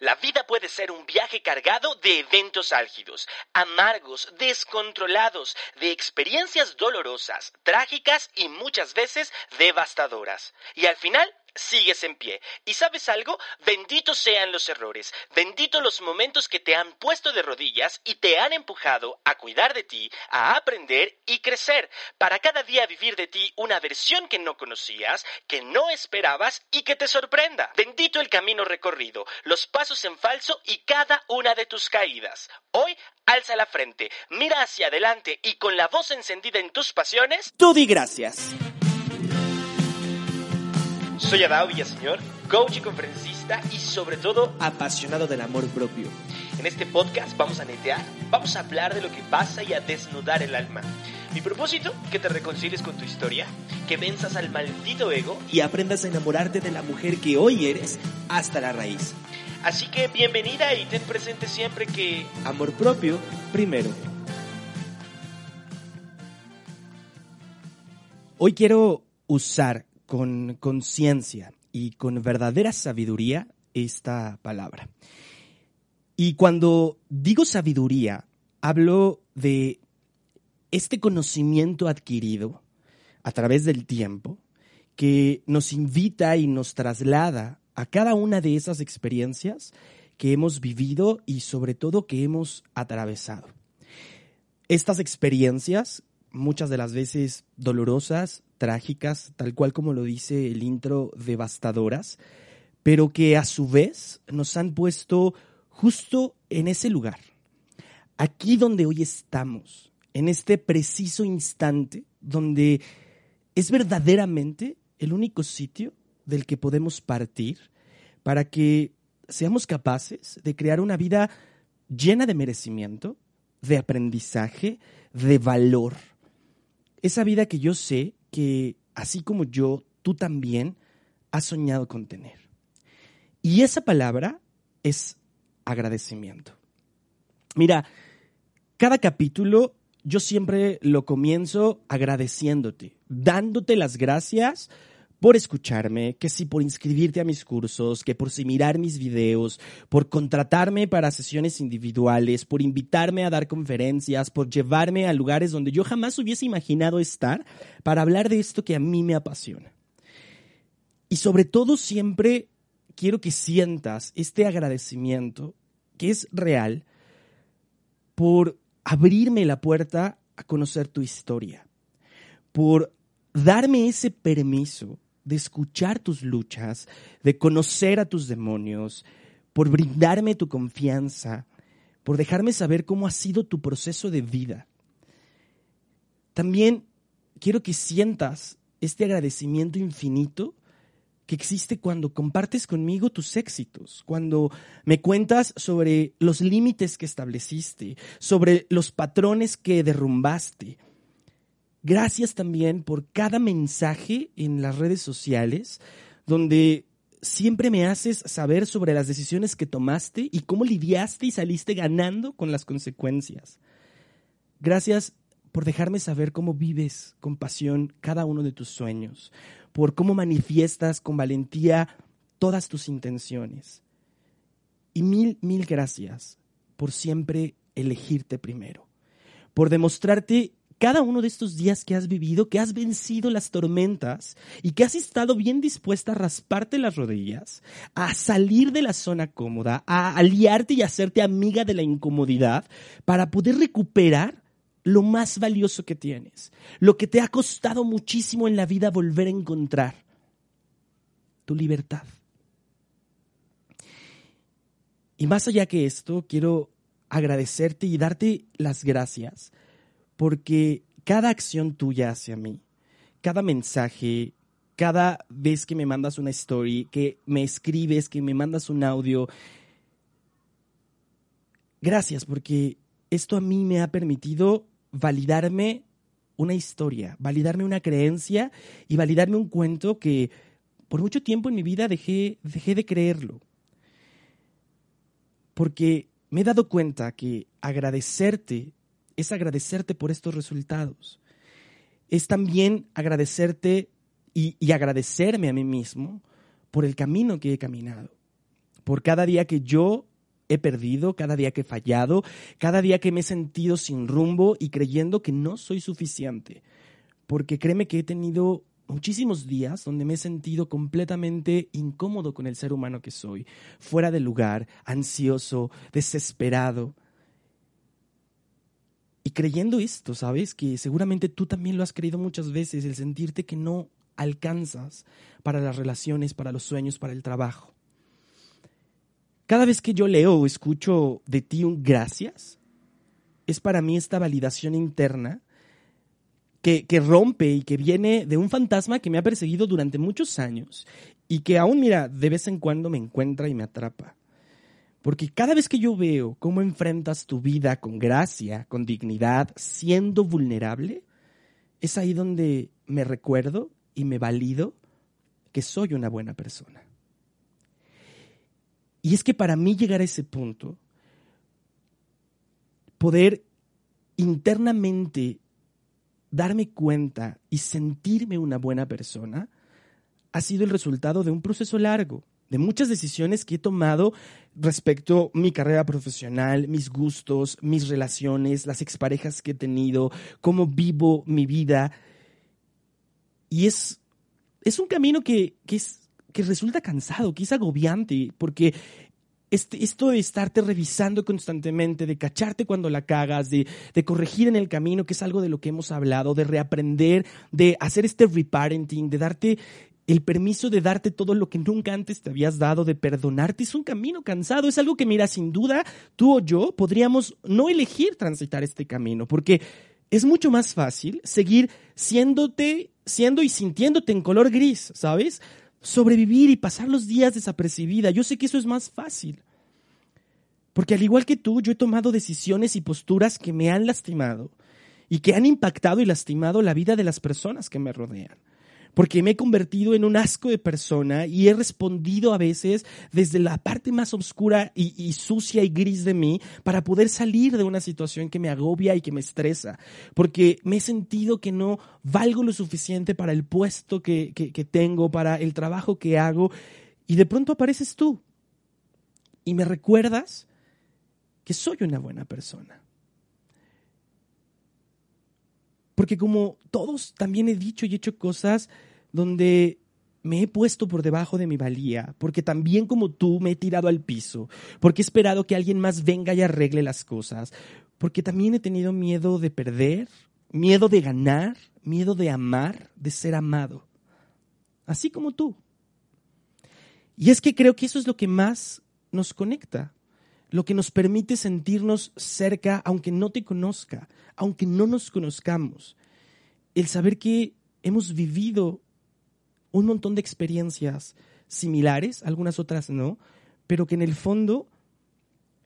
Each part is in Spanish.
La vida puede ser un viaje cargado de eventos álgidos, amargos, descontrolados, de experiencias dolorosas, trágicas y muchas veces devastadoras. Y al final sigues en pie. ¿Y sabes algo? Benditos sean los errores, benditos los momentos que te han puesto de rodillas y te han empujado a cuidar de ti, a aprender y crecer, para cada día vivir de ti una versión que no conocías, que no esperabas y que te sorprenda. Bendito el camino recorrido, los pasos en falso y cada una de tus caídas. Hoy alza la frente, mira hacia adelante y con la voz encendida en tus pasiones, tú di gracias. Soy Adao Villaseñor, coach y conferencista y sobre todo apasionado del amor propio. En este podcast vamos a netear, vamos a hablar de lo que pasa y a desnudar el alma. Mi propósito, que te reconcilies con tu historia, que venzas al maldito ego y aprendas a enamorarte de la mujer que hoy eres hasta la raíz. Así que bienvenida y ten presente siempre que... Amor propio primero. Hoy quiero usar con conciencia y con verdadera sabiduría esta palabra. Y cuando digo sabiduría, hablo de este conocimiento adquirido a través del tiempo que nos invita y nos traslada a cada una de esas experiencias que hemos vivido y sobre todo que hemos atravesado. Estas experiencias, muchas de las veces dolorosas, trágicas, tal cual como lo dice el intro, devastadoras, pero que a su vez nos han puesto justo en ese lugar, aquí donde hoy estamos, en este preciso instante donde es verdaderamente el único sitio del que podemos partir para que seamos capaces de crear una vida llena de merecimiento, de aprendizaje, de valor. Esa vida que yo sé que, así como yo, tú también has soñado con tener. Y esa palabra es agradecimiento. Mira, cada capítulo yo siempre lo comienzo agradeciéndote, dándote las gracias por escucharme, que si por inscribirte a mis cursos, que por si mirar mis videos, por contratarme para sesiones individuales, por invitarme a dar conferencias, por llevarme a lugares donde yo jamás hubiese imaginado estar para hablar de esto que a mí me apasiona. Y sobre todo siempre quiero que sientas este agradecimiento que es real por abrirme la puerta a conocer tu historia, por darme ese permiso de escuchar tus luchas, de conocer a tus demonios, por brindarme tu confianza, por dejarme saber cómo ha sido tu proceso de vida. También quiero que sientas este agradecimiento infinito que existe cuando compartes conmigo tus éxitos, cuando me cuentas sobre los límites que estableciste, sobre los patrones que derrumbaste, Gracias también por cada mensaje en las redes sociales donde siempre me haces saber sobre las decisiones que tomaste y cómo lidiaste y saliste ganando con las consecuencias. Gracias por dejarme saber cómo vives con pasión cada uno de tus sueños, por cómo manifiestas con valentía todas tus intenciones. Y mil, mil gracias por siempre elegirte primero, por demostrarte cada uno de estos días que has vivido, que has vencido las tormentas y que has estado bien dispuesta a rasparte las rodillas, a salir de la zona cómoda, a aliarte y hacerte amiga de la incomodidad para poder recuperar lo más valioso que tienes, lo que te ha costado muchísimo en la vida volver a encontrar, tu libertad. Y más allá que esto, quiero agradecerte y darte las gracias porque cada acción tuya hacia mí, cada mensaje, cada vez que me mandas una story, que me escribes, que me mandas un audio, gracias porque esto a mí me ha permitido validarme una historia, validarme una creencia y validarme un cuento que por mucho tiempo en mi vida dejé, dejé de creerlo. Porque me he dado cuenta que agradecerte es agradecerte por estos resultados. Es también agradecerte y, agradecerme a mí mismo por el camino que he caminado. Por cada día que yo he perdido, cada día que he fallado, cada día que me he sentido sin rumbo y creyendo que no soy suficiente. Porque créeme que he tenido muchísimos días donde me he sentido completamente incómodo con el ser humano que soy, fuera de lugar, ansioso, desesperado. Y creyendo esto, ¿sabes? Que seguramente tú también lo has creído muchas veces, el sentirte que no alcanzas para las relaciones, para los sueños, para el trabajo. Cada vez que yo leo o escucho de ti un gracias, es para mí esta validación interna que, que, rompe y que viene de un fantasma que me ha perseguido durante muchos años y que aún, mira, de vez en cuando me encuentra y me atrapa. Porque cada vez que yo veo cómo enfrentas tu vida con gracia, con dignidad, siendo vulnerable, es ahí donde me recuerdo y me valido que soy una buena persona. Y es que para mí llegar a ese punto, poder internamente darme cuenta y sentirme una buena persona, ha sido el resultado de un proceso largo, de muchas decisiones que he tomado respecto a mi carrera profesional, mis gustos, mis relaciones, las exparejas que he tenido, cómo vivo mi vida. Y es, es un camino que, que es que resulta cansado, que es agobiante, porque este, esto de estarte revisando constantemente, de cacharte cuando la cagas, de, de, corregir en el camino, que es algo de lo que hemos hablado, de reaprender, de hacer este reparenting, de darte el permiso de darte todo lo que nunca antes te habías dado, de perdonarte, es un camino cansado, es algo que, mira, sin duda, tú o yo podríamos no elegir transitar este camino, porque es mucho más fácil seguir siéndote, siendo y sintiéndote en color gris, ¿sabes? sobrevivir y pasar los días desapercibida. Yo sé que eso es más fácil. Porque al igual que tú, yo he tomado decisiones y posturas que me han lastimado y que han impactado y lastimado la vida de las personas que me rodean porque me he convertido en un asco de persona y he respondido a veces desde la parte más oscura y, sucia y gris de mí para poder salir de una situación que me agobia y que me estresa, porque me he sentido que no valgo lo suficiente para el puesto que, que tengo, para el trabajo que hago, y de pronto apareces tú y me recuerdas que soy una buena persona. Porque como todos también he dicho y hecho cosas donde me he puesto por debajo de mi valía, porque también como tú me he tirado al piso, porque he esperado que alguien más venga y arregle las cosas, porque también he tenido miedo de perder, miedo de ganar, miedo de amar, de ser amado, así como tú. Y es que creo que eso es lo que más nos conecta, lo que nos permite sentirnos cerca aunque no te conozca, aunque no nos conozcamos. El saber que hemos vivido un montón de experiencias similares, algunas otras no, pero que en el fondo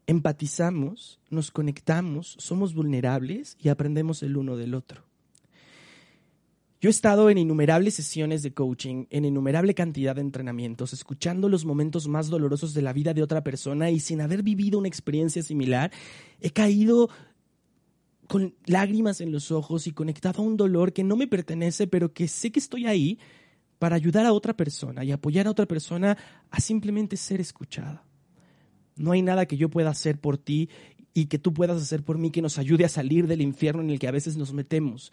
empatizamos, nos conectamos, somos vulnerables y aprendemos el uno del otro. Yo he estado en innumerables sesiones de coaching, en innumerable cantidad de entrenamientos, escuchando los momentos más dolorosos de la vida de otra persona y sin haber vivido una experiencia similar, he caído con lágrimas en los ojos y conectado a un dolor que no me pertenece, pero que sé que estoy ahí para ayudar a otra persona y apoyar a otra persona a simplemente ser escuchada. No hay nada que yo pueda hacer por ti y que tú puedas hacer por mí que nos ayude a salir del infierno en el que a veces nos metemos,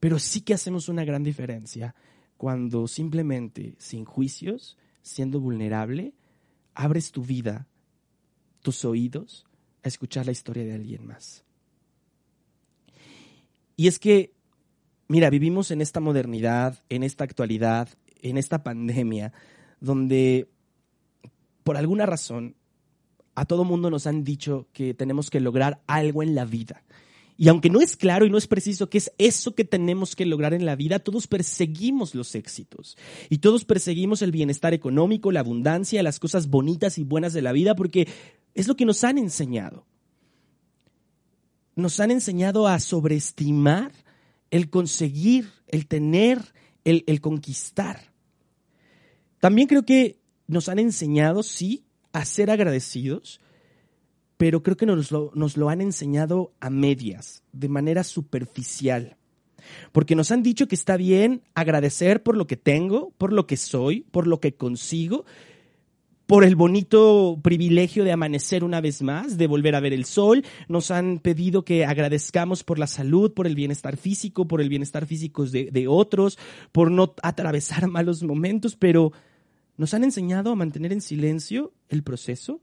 pero sí que hacemos una gran diferencia cuando simplemente, sin juicios, siendo vulnerable, abres tu vida, tus oídos, a escuchar la historia de alguien más. Y es que, mira, vivimos en esta modernidad, en esta actualidad, en esta pandemia, donde por alguna razón a todo mundo nos han dicho que tenemos que lograr algo en la vida. Y aunque no es claro y no es preciso qué es eso que tenemos que lograr en la vida, todos perseguimos los éxitos. Y todos perseguimos el bienestar económico, la abundancia, las cosas bonitas y buenas de la vida, porque es lo que nos han enseñado. nos han enseñado a sobreestimar el conseguir, el tener, el, el conquistar. También creo que nos han enseñado, sí, a ser agradecidos, pero creo que nos lo, nos lo han enseñado a medias, de manera superficial. Porque nos han dicho que está bien agradecer por lo que tengo, por lo que soy, por lo que consigo, por el bonito privilegio de amanecer una vez más, de volver a ver el sol. Nos han pedido que agradezcamos por la salud, por el bienestar físico, por el bienestar físico de, de otros, por no atravesar malos momentos, pero nos han enseñado a mantener en silencio el proceso,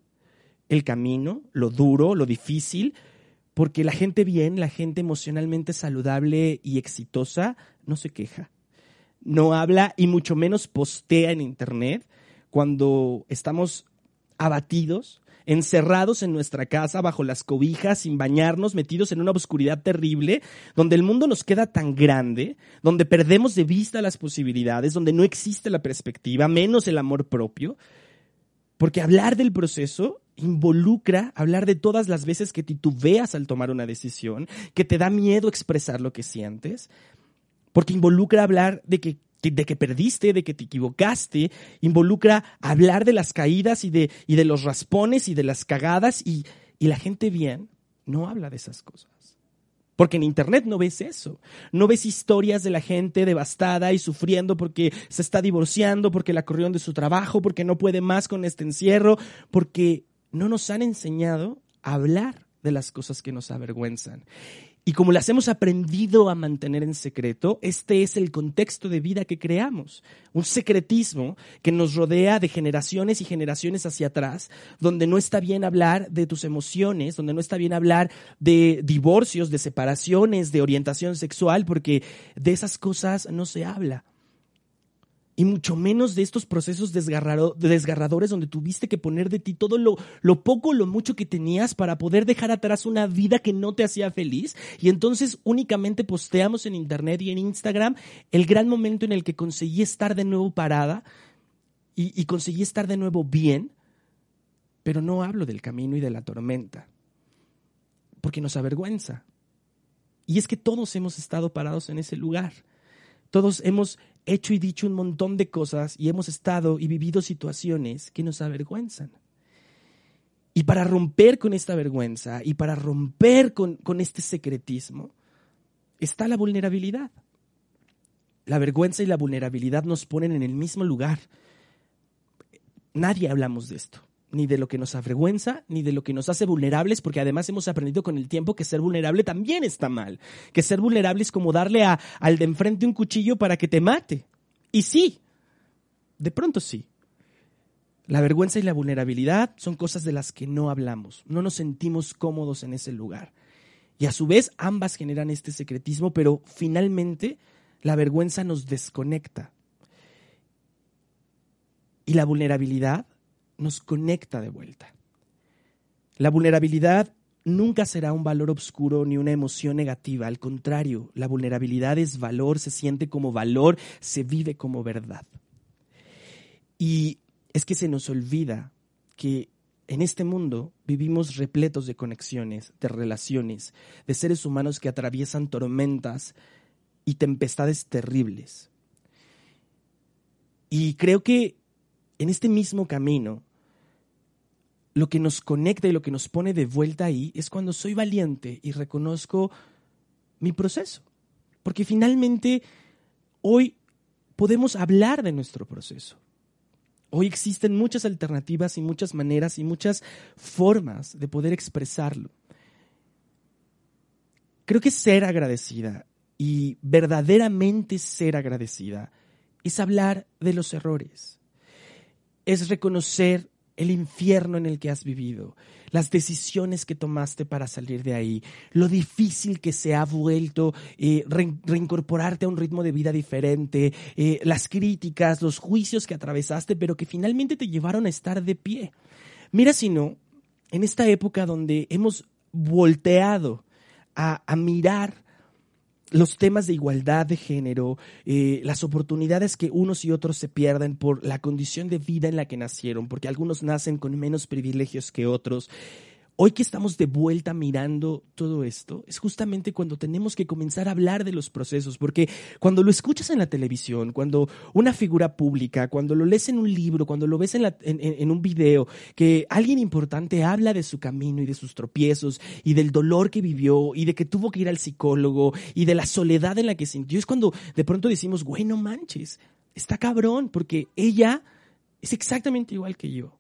el camino, lo duro, lo difícil, porque la gente bien, la gente emocionalmente saludable y exitosa, no se queja, no habla y mucho menos postea en Internet cuando estamos abatidos, encerrados en nuestra casa bajo las cobijas, sin bañarnos, metidos en una oscuridad terrible, donde el mundo nos queda tan grande, donde perdemos de vista las posibilidades, donde no existe la perspectiva, menos el amor propio. Porque hablar del proceso involucra hablar de todas las veces que titubeas al tomar una decisión, que te da miedo expresar lo que sientes, porque involucra hablar de que de que perdiste, de que te equivocaste, involucra hablar de las caídas y de, y de los raspones y de las cagadas y, y la gente bien no habla de esas cosas. Porque en Internet no ves eso. No ves historias de la gente devastada y sufriendo porque se está divorciando, porque la corrieron de su trabajo, porque no puede más con este encierro, porque no nos han enseñado a hablar de las cosas que nos avergüenzan. Y como las hemos aprendido a mantener en secreto, este es el contexto de vida que creamos. Un secretismo que nos rodea de generaciones y generaciones hacia atrás, donde no está bien hablar de tus emociones, donde no está bien hablar de divorcios, de separaciones, de orientación sexual, porque de esas cosas no se habla y mucho menos de estos procesos desgarradores donde tuviste que poner de ti todo lo, lo poco, lo mucho que tenías para poder dejar atrás una vida que no te hacía feliz. Y entonces únicamente posteamos en Internet y en Instagram el gran momento en el que conseguí estar de nuevo parada y, y conseguí estar de nuevo bien, pero no hablo del camino y de la tormenta, porque nos avergüenza. Y es que todos hemos estado parados en ese lugar. Todos hemos hecho y dicho un montón de cosas y hemos estado y vivido situaciones que nos avergüenzan. Y para romper con esta vergüenza y para romper con, con este secretismo, está la vulnerabilidad. La vergüenza y la vulnerabilidad nos ponen en el mismo lugar. Nadie hablamos de esto ni de lo que nos avergüenza, ni de lo que nos hace vulnerables, porque además hemos aprendido con el tiempo que ser vulnerable también está mal, que ser vulnerable es como darle al de enfrente un cuchillo para que te mate. Y sí, de pronto sí. La vergüenza y la vulnerabilidad son cosas de las que no hablamos, no nos sentimos cómodos en ese lugar. Y a su vez ambas generan este secretismo, pero finalmente la vergüenza nos desconecta. Y la vulnerabilidad nos conecta de vuelta. La vulnerabilidad nunca será un valor oscuro ni una emoción negativa. Al contrario, la vulnerabilidad es valor, se siente como valor, se vive como verdad. Y es que se nos olvida que en este mundo vivimos repletos de conexiones, de relaciones, de seres humanos que atraviesan tormentas y tempestades terribles. Y creo que en este mismo camino lo que nos conecta y lo que nos pone de vuelta ahí es cuando soy valiente y reconozco mi proceso. Porque finalmente hoy podemos hablar de nuestro proceso. Hoy existen muchas alternativas y muchas maneras y muchas formas de poder expresarlo. Creo que ser agradecida y verdaderamente ser agradecida es hablar de los errores, es reconocer el infierno en el que has vivido, las decisiones que tomaste para salir de ahí, lo difícil que se ha vuelto eh, reincorporarte a un ritmo de vida diferente, eh, las críticas, los juicios que atravesaste, pero que finalmente te llevaron a estar de pie. Mira si no, en esta época donde hemos volteado a, a mirar los temas de igualdad de género, eh, las oportunidades que unos y otros se pierden por la condición de vida en la que nacieron, porque algunos nacen con menos privilegios que otros. Hoy que estamos de vuelta mirando todo esto, es justamente cuando tenemos que comenzar a hablar de los procesos, porque cuando lo escuchas en la televisión, cuando una figura pública, cuando lo lees en un libro, cuando lo ves en, un video, que alguien importante habla de su camino y de sus tropiezos y del dolor que vivió y de que tuvo que ir al psicólogo y de la soledad en la que sintió, es cuando de pronto decimos, güey, no manches, está cabrón, porque ella es exactamente igual que yo.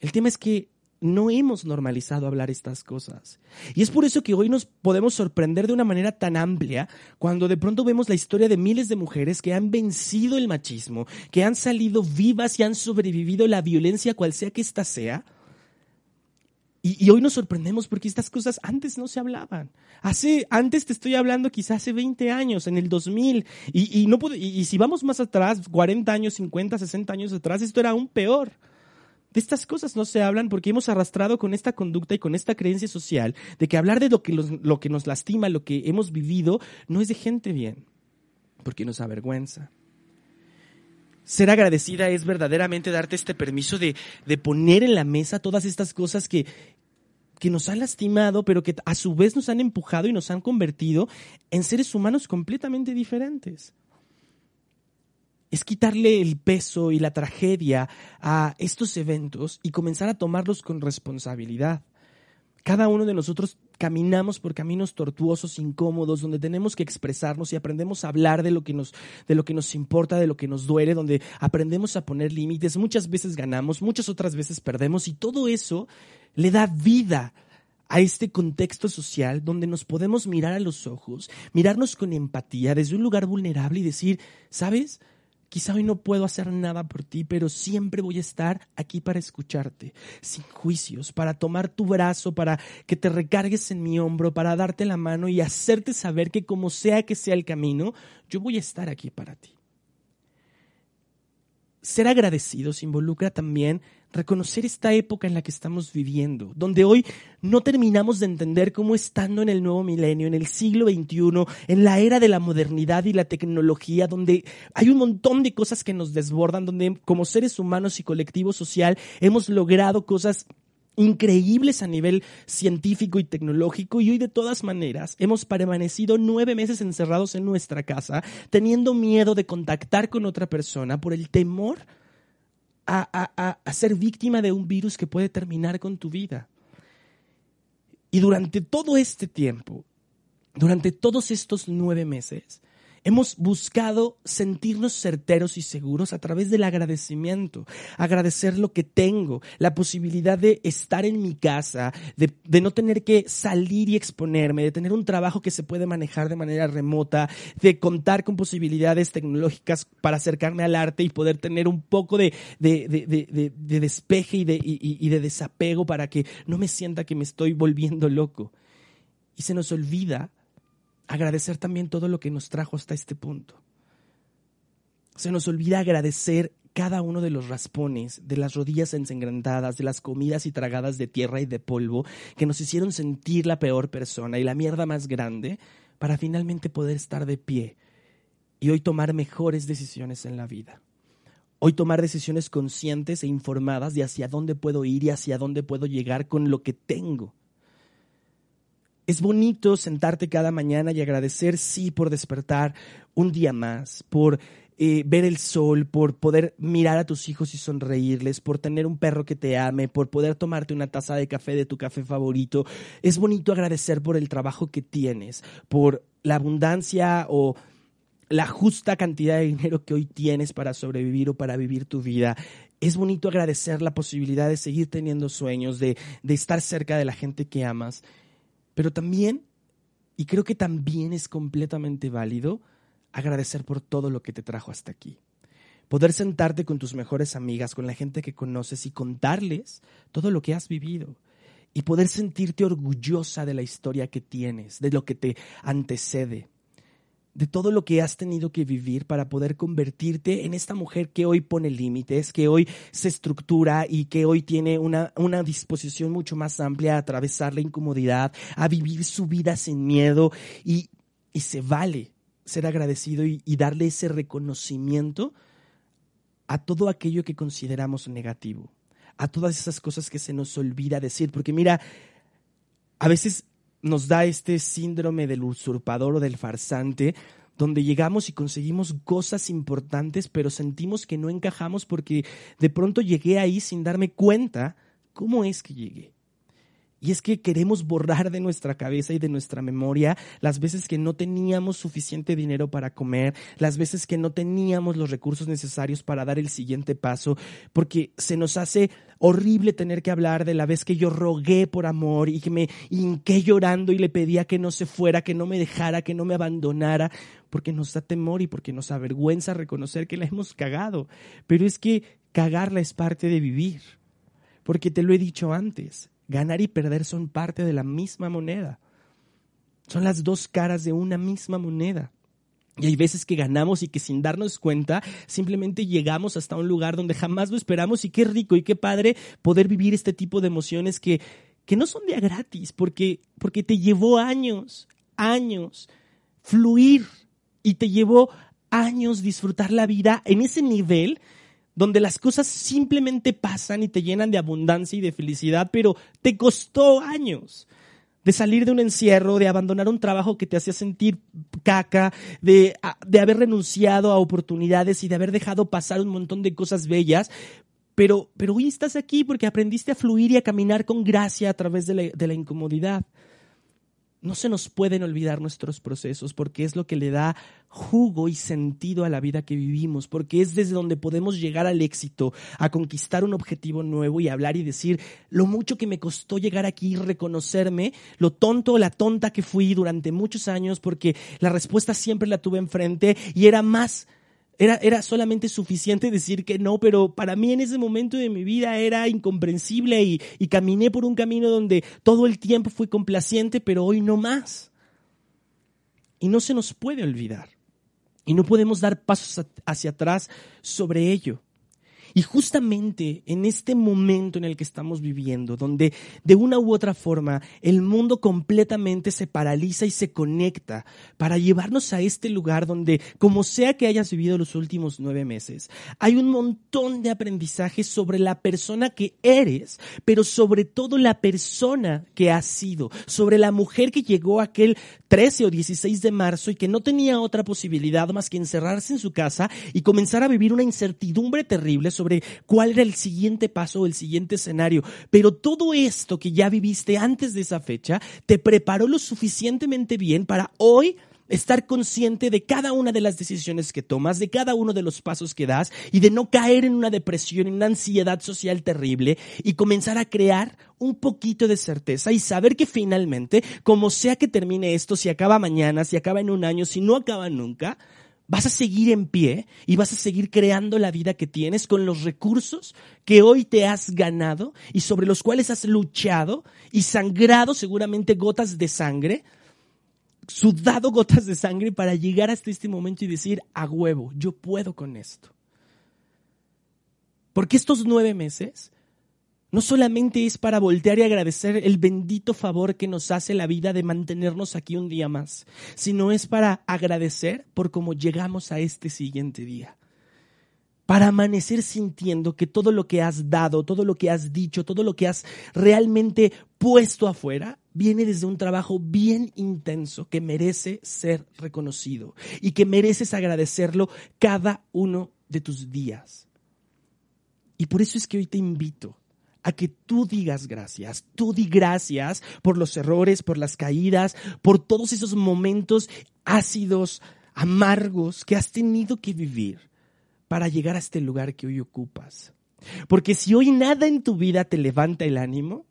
El tema es que no hemos normalizado hablar estas cosas. Y es por eso que hoy nos podemos sorprender de una manera tan amplia cuando de pronto vemos la historia de miles de mujeres que han vencido el machismo, que han salido vivas y han sobrevivido la violencia cual sea que ésta sea. Y, hoy nos sorprendemos porque estas cosas antes no se hablaban. Hace, antes te estoy hablando quizás hace 20 años, en el 2000. Y, y, no y si vamos más atrás, 40 años, 50, 60 años atrás, esto era aún peor. De estas cosas no se hablan porque hemos arrastrado con esta conducta y con esta creencia social de que hablar de lo que, nos lastima, lo que hemos vivido, no es de gente bien, porque nos avergüenza. Ser agradecida es verdaderamente darte este permiso de, de poner en la mesa todas estas cosas que, que nos han lastimado, pero que a su vez nos han empujado y nos han convertido en seres humanos completamente diferentes es quitarle el peso y la tragedia a estos eventos y comenzar a tomarlos con responsabilidad. Cada uno de nosotros caminamos por caminos tortuosos, incómodos, donde tenemos que expresarnos y aprendemos a hablar de lo que nos, de lo que nos importa, de lo que nos duele, donde aprendemos a poner límites. Muchas veces ganamos, muchas otras veces perdemos y todo eso le da vida a este contexto social donde nos podemos mirar a los ojos, mirarnos con empatía desde un lugar vulnerable y decir, ¿sabes? Quizá hoy no puedo hacer nada por ti, pero siempre voy a estar aquí para escucharte, sin juicios, para tomar tu brazo, para que te recargues en mi hombro, para darte la mano y hacerte saber que como sea que sea el camino, yo voy a estar aquí para ti. Ser agradecidos involucra también reconocer esta época en la que estamos viviendo, donde hoy no terminamos de entender cómo estando en el nuevo milenio, en el siglo XXI, en la era de la modernidad y la tecnología, donde hay un montón de cosas que nos desbordan, donde como seres humanos y colectivo social hemos logrado cosas increíbles a nivel científico y tecnológico y hoy de todas maneras hemos permanecido nueve meses encerrados en nuestra casa teniendo miedo de contactar con otra persona por el temor a, ser víctima de un virus que puede terminar con tu vida. Y durante todo este tiempo, durante todos estos nueve meses, Hemos buscado sentirnos certeros y seguros a través del agradecimiento, agradecer lo que tengo, la posibilidad de estar en mi casa, de, no tener que salir y exponerme, de tener un trabajo que se puede manejar de manera remota, de contar con posibilidades tecnológicas para acercarme al arte y poder tener un poco de, despeje y de desapego para que no me sienta que me estoy volviendo loco. Y se nos olvida agradecer también todo lo que nos trajo hasta este punto. Se nos olvida agradecer cada uno de los raspones, de las rodillas ensangrantadas, de las comidas y tragadas de tierra y de polvo que nos hicieron sentir la peor persona y la mierda más grande para finalmente poder estar de pie y hoy tomar mejores decisiones en la vida. Hoy tomar decisiones conscientes e informadas de hacia dónde puedo ir y hacia dónde puedo llegar con lo que tengo. Es bonito sentarte cada mañana y agradecer, sí, por despertar un día más, por eh, ver el sol, por poder mirar a tus hijos y sonreírles, por tener un perro que te ame, por poder tomarte una taza de café de tu café favorito. Es bonito agradecer por el trabajo que tienes, por la abundancia o la justa cantidad de dinero que hoy tienes para sobrevivir o para vivir tu vida. Es bonito agradecer la posibilidad de seguir teniendo sueños, de, de estar cerca de la gente que amas. Pero también, y creo que también es completamente válido, agradecer por todo lo que te trajo hasta aquí. Poder sentarte con tus mejores amigas, con la gente que conoces y contarles todo lo que has vivido. Y poder sentirte orgullosa de la historia que tienes, de lo que te antecede de todo lo que has tenido que vivir para poder convertirte en esta mujer que hoy pone límites, que hoy se estructura y que hoy tiene una, una disposición mucho más amplia a atravesar la incomodidad, a vivir su vida sin miedo y, y se vale ser agradecido y, y darle ese reconocimiento a todo aquello que consideramos negativo a todas esas cosas que se nos olvida decir. Porque mira, a veces nos da este síndrome del usurpador o del farsante, donde llegamos y conseguimos cosas importantes, pero sentimos que no encajamos porque de pronto llegué ahí sin darme cuenta cómo es que llegué. Y es que queremos borrar de nuestra cabeza y de nuestra memoria las veces que no teníamos suficiente dinero para comer, las veces que no teníamos los recursos necesarios para dar el siguiente paso, porque se nos hace horrible tener que hablar de la vez que yo rogué por amor y que me hinqué llorando y le pedía que no se fuera, que no me dejara, que no me abandonara, porque nos da temor y porque nos avergüenza reconocer que la hemos cagado. Pero es que cagarla es parte de vivir, porque te lo he dicho antes Ganar y perder son parte de la misma moneda. Son las dos caras de una misma moneda. Y hay veces que ganamos y que sin darnos cuenta simplemente llegamos hasta un lugar donde jamás lo esperamos y qué rico y qué padre poder vivir este tipo de emociones que, que no son de gratis, porque, porque te llevó años, años fluir y te llevó años disfrutar la vida en ese nivel donde las cosas simplemente pasan y te llenan de abundancia y de felicidad, pero te costó años de salir de un encierro, de abandonar un trabajo que te hacía sentir caca, de, de haber renunciado a oportunidades y de haber dejado pasar un montón de cosas bellas, pero, pero hoy estás aquí porque aprendiste a fluir y a caminar con gracia a través de la, de la incomodidad no se nos pueden olvidar nuestros procesos porque es lo que le da jugo y sentido a la vida que vivimos, porque es desde donde podemos llegar al éxito, a conquistar un objetivo nuevo y hablar y decir lo mucho que me costó llegar aquí y reconocerme, lo tonto o la tonta que fui durante muchos años porque la respuesta siempre la tuve enfrente y era más era, solamente suficiente decir que no, pero para mí en ese momento de mi vida era incomprensible y, y caminé por un camino donde todo el tiempo fui complaciente, pero hoy no más. Y no se nos puede olvidar. Y no podemos dar pasos hacia atrás sobre ello. Y justamente en este momento en el que estamos viviendo, donde de una u otra forma el mundo completamente se paraliza y se conecta para llevarnos a este lugar donde, como sea que hayas vivido los últimos nueve meses, hay un montón de aprendizaje sobre la persona que eres, pero sobre todo la persona que has sido, sobre la mujer que llegó aquel 13 o 16 de marzo y que no tenía otra posibilidad más que encerrarse en su casa y comenzar a vivir una incertidumbre terrible sobre cuál era el siguiente paso o el siguiente escenario. Pero todo esto que ya viviste antes de esa fecha te preparó lo suficientemente bien para hoy estar consciente de cada una de las decisiones que tomas, de cada uno de los pasos que das y de no caer en una depresión, en una ansiedad social terrible y comenzar a crear un poquito de certeza y saber que finalmente, como sea que termine esto, si acaba mañana, si acaba en un año, si no acaba nunca, vas a seguir en pie y vas a seguir creando la vida que tienes con los recursos que hoy te has ganado y sobre los cuales has luchado y sangrado seguramente gotas de sangre sudado gotas de sangre para llegar hasta este momento y decir, a huevo, yo puedo con esto. Porque estos nueve meses no solamente es para voltear y agradecer el bendito favor que nos hace la vida de mantenernos aquí un día más, sino es para agradecer por cómo llegamos a este siguiente día para amanecer sintiendo que todo lo que has dado, todo lo que has dicho, todo lo que has realmente puesto afuera, viene desde un trabajo bien intenso que merece ser reconocido y que mereces agradecerlo cada uno de tus días. Y por eso es que hoy te invito a que tú digas gracias, tú di gracias por los errores, por las caídas, por todos esos momentos ácidos, amargos que has tenido que vivir para llegar a este lugar que hoy ocupas. Porque si hoy nada en tu vida te levanta el ánimo,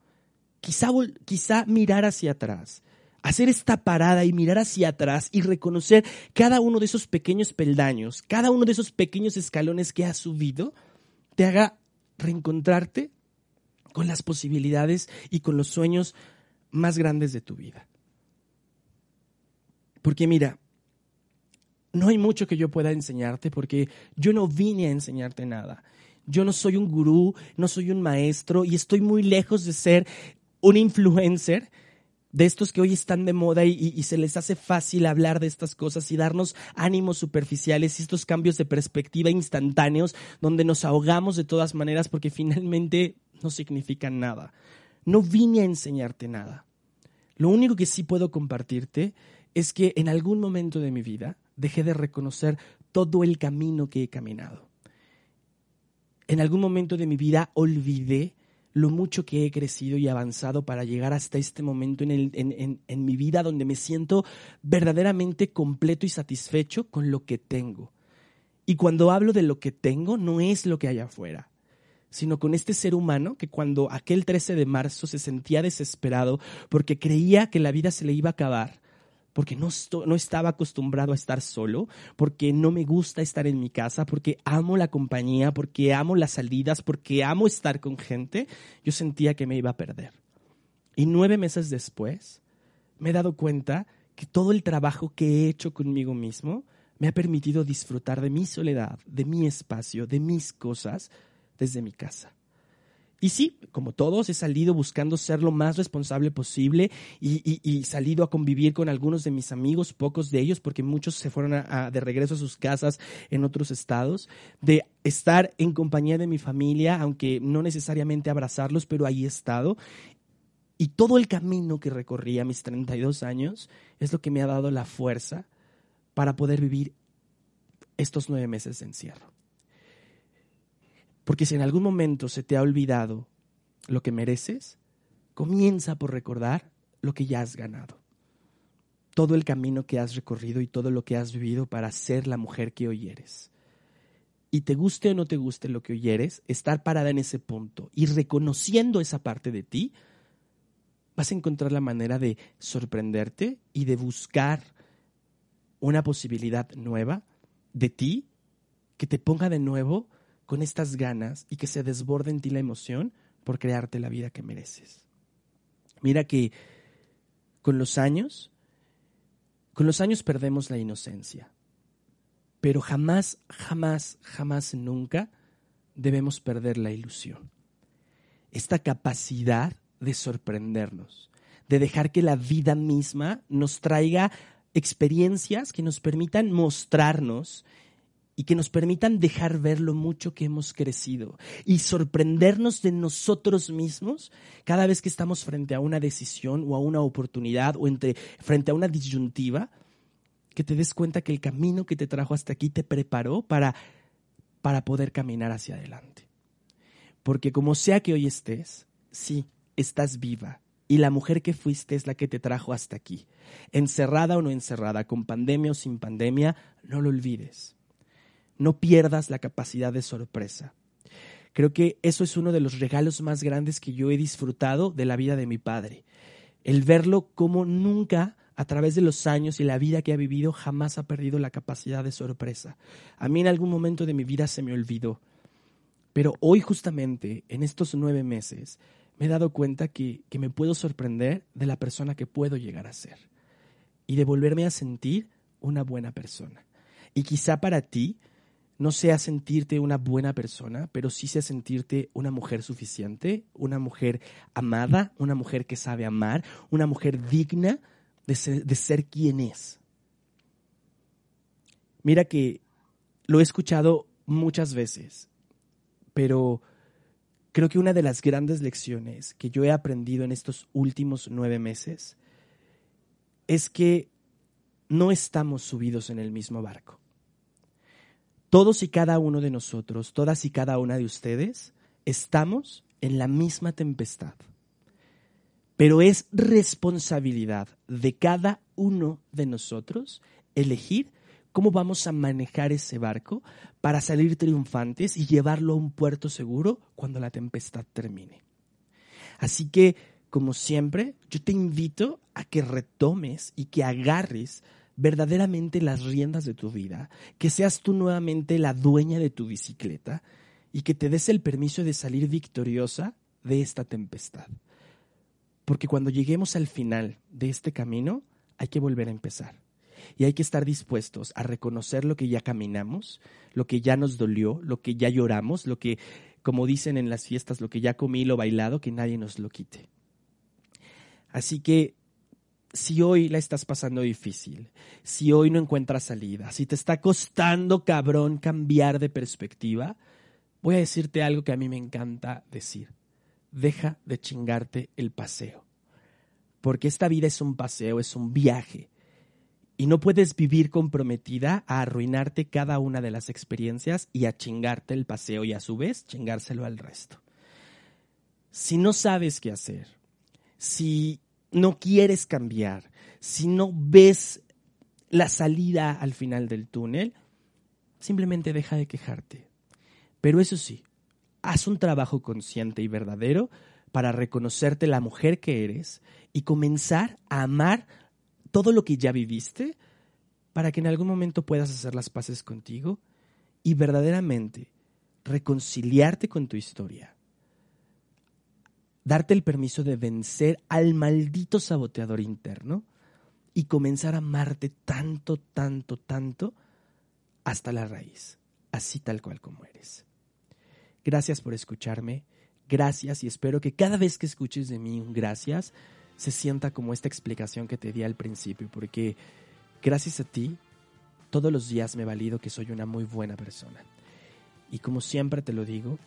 quizá, quizá mirar hacia atrás, hacer esta parada y mirar hacia atrás y reconocer cada uno de esos pequeños peldaños, cada uno de esos pequeños escalones que has subido, te haga reencontrarte con las posibilidades y con los sueños más grandes de tu vida. Porque mira, no hay mucho que yo pueda enseñarte porque yo no vine a enseñarte nada. Yo no soy un gurú, no soy un maestro y estoy muy lejos de ser un influencer de estos que hoy están de moda y, se les hace fácil hablar de estas cosas y darnos ánimos superficiales y estos cambios de perspectiva instantáneos donde nos ahogamos de todas maneras porque finalmente no significan nada. No vine a enseñarte nada. Lo único que sí puedo compartirte es que en algún momento de mi vida dejé de reconocer todo el camino que he caminado. En algún momento de mi vida olvidé lo mucho que he crecido y avanzado para llegar hasta este momento en, en, mi vida donde me siento verdaderamente completo y satisfecho con lo que tengo. Y cuando hablo de lo que tengo, no es lo que hay afuera, sino con este ser humano que cuando aquel 13 de marzo se sentía desesperado porque creía que la vida se le iba a acabar, porque no, no, estaba acostumbrado a estar solo, porque no me gusta estar en mi casa, porque amo la compañía, porque amo las salidas, porque amo estar con gente, yo sentía que me iba a perder. Y nueve meses después me he dado cuenta que todo el trabajo que he hecho conmigo mismo me ha permitido disfrutar de mi soledad, de mi espacio, de mis cosas desde mi casa. Y sí, como todos, he salido buscando ser lo más responsable posible y, salido a convivir con algunos de mis amigos, pocos de ellos, porque muchos se fueron de regreso a sus casas en otros estados, de estar en compañía de mi familia, aunque no necesariamente abrazarlos, pero ahí he estado. Y todo el camino que recorrí a mis 32 años es lo que me ha dado la fuerza para poder vivir estos nueve meses de encierro. Porque si en algún momento se te ha olvidado lo que mereces, comienza por recordar lo que ya has ganado. Todo el camino que has recorrido y todo lo que has vivido para ser la mujer que hoy eres. Y te guste o no te guste lo que hoy eres, estar parada en ese punto y reconociendo esa parte de ti, vas a encontrar la manera de sorprenderte y de buscar una posibilidad nueva de ti que te ponga de nuevo con estas ganas y que se desborde en ti la emoción por crearte la vida que mereces. Mira que con los años, con los años perdemos la inocencia, pero jamás, jamás, jamás, nunca debemos perder la ilusión. Esta capacidad de sorprendernos, de dejar que la vida misma nos traiga experiencias que nos permitan mostrarnos y que nos permitan dejar ver lo mucho que hemos crecido y sorprendernos de nosotros mismos cada vez que estamos frente a una decisión o a una oportunidad o entre, frente a una disyuntiva, que te des cuenta que el camino que te trajo hasta aquí te preparó para, para poder caminar hacia adelante. Porque como sea que hoy estés, sí, estás viva. Y la mujer que fuiste es la que te trajo hasta aquí. Encerrada o no encerrada, con pandemia o sin pandemia, no lo olvides no pierdas la capacidad de sorpresa. Creo que eso es uno de los regalos más grandes que yo he disfrutado de la vida de mi padre. El verlo como nunca a través de los años y la vida que ha vivido jamás ha perdido la capacidad de sorpresa. A mí en algún momento de mi vida se me olvidó. Pero hoy justamente, en estos nueve meses, me he dado cuenta que, que me puedo sorprender de la persona que puedo llegar a ser y de volverme a sentir una buena persona. Y quizá para ti no sea sentirte una buena persona, pero sí sea sentirte una mujer suficiente, una mujer amada, una mujer que sabe amar, una mujer digna de ser, de ser quien es. Mira que lo he escuchado muchas veces, pero creo que una de las grandes lecciones que yo he aprendido en estos últimos nueve meses es que no estamos subidos en el mismo barco todos y cada uno de nosotros, todas y cada una de ustedes, estamos en la misma tempestad. Pero es responsabilidad de cada uno de nosotros elegir cómo vamos a manejar ese barco para salir triunfantes y llevarlo a un puerto seguro cuando la tempestad termine. Así que, como siempre, yo te invito a que retomes y que agarres verdaderamente las riendas de tu vida, que seas tú nuevamente la dueña de tu bicicleta y que te des el permiso de salir victoriosa de esta tempestad. Porque cuando lleguemos al final de este camino, hay que volver a empezar. Y hay que estar dispuestos a reconocer lo que ya caminamos, lo que ya nos dolió, lo que ya lloramos, lo que, como dicen en las fiestas, lo que ya comí, lo bailado, que nadie nos lo quite. Así que si hoy la estás pasando difícil, si hoy no encuentras salida, si te está costando cabrón cambiar de perspectiva, voy a decirte algo que a mí me encanta decir. deja de chingarte el paseo. Porque esta vida es un paseo, es un viaje. Y no puedes vivir comprometida a arruinarte cada una de las experiencias y a chingarte el paseo y a su vez chingárselo al resto. Si no sabes qué hacer, si no quieres cambiar, si no ves la salida al final del túnel, simplemente deja de quejarte. Pero eso sí, haz un trabajo consciente y verdadero para reconocerte la mujer que eres y comenzar a amar todo lo que ya viviste para que en algún momento puedas hacer las paces contigo y verdaderamente reconciliarte con tu historia. Darte el permiso de vencer al maldito saboteador interno y comenzar a amarte tanto, tanto, tanto hasta la raíz, así tal cual como eres. Gracias por escucharme, gracias y espero que cada vez que escuches de mí un gracias se sienta como esta explicación que te di al principio, porque gracias a ti todos los días me valido que soy una muy buena persona. Y como siempre te lo digo,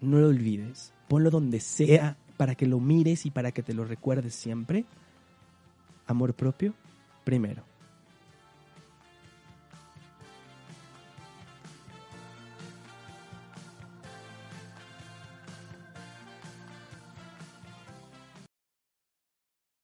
no lo olvides, ponlo donde sea para que lo mires y para que te lo recuerdes siempre. Amor propio, primero.